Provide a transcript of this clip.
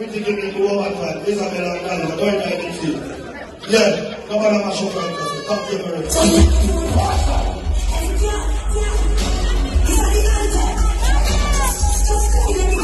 Miti kimi kuwa watu Liza mbela wakali Watoe na editi Yeah Thank you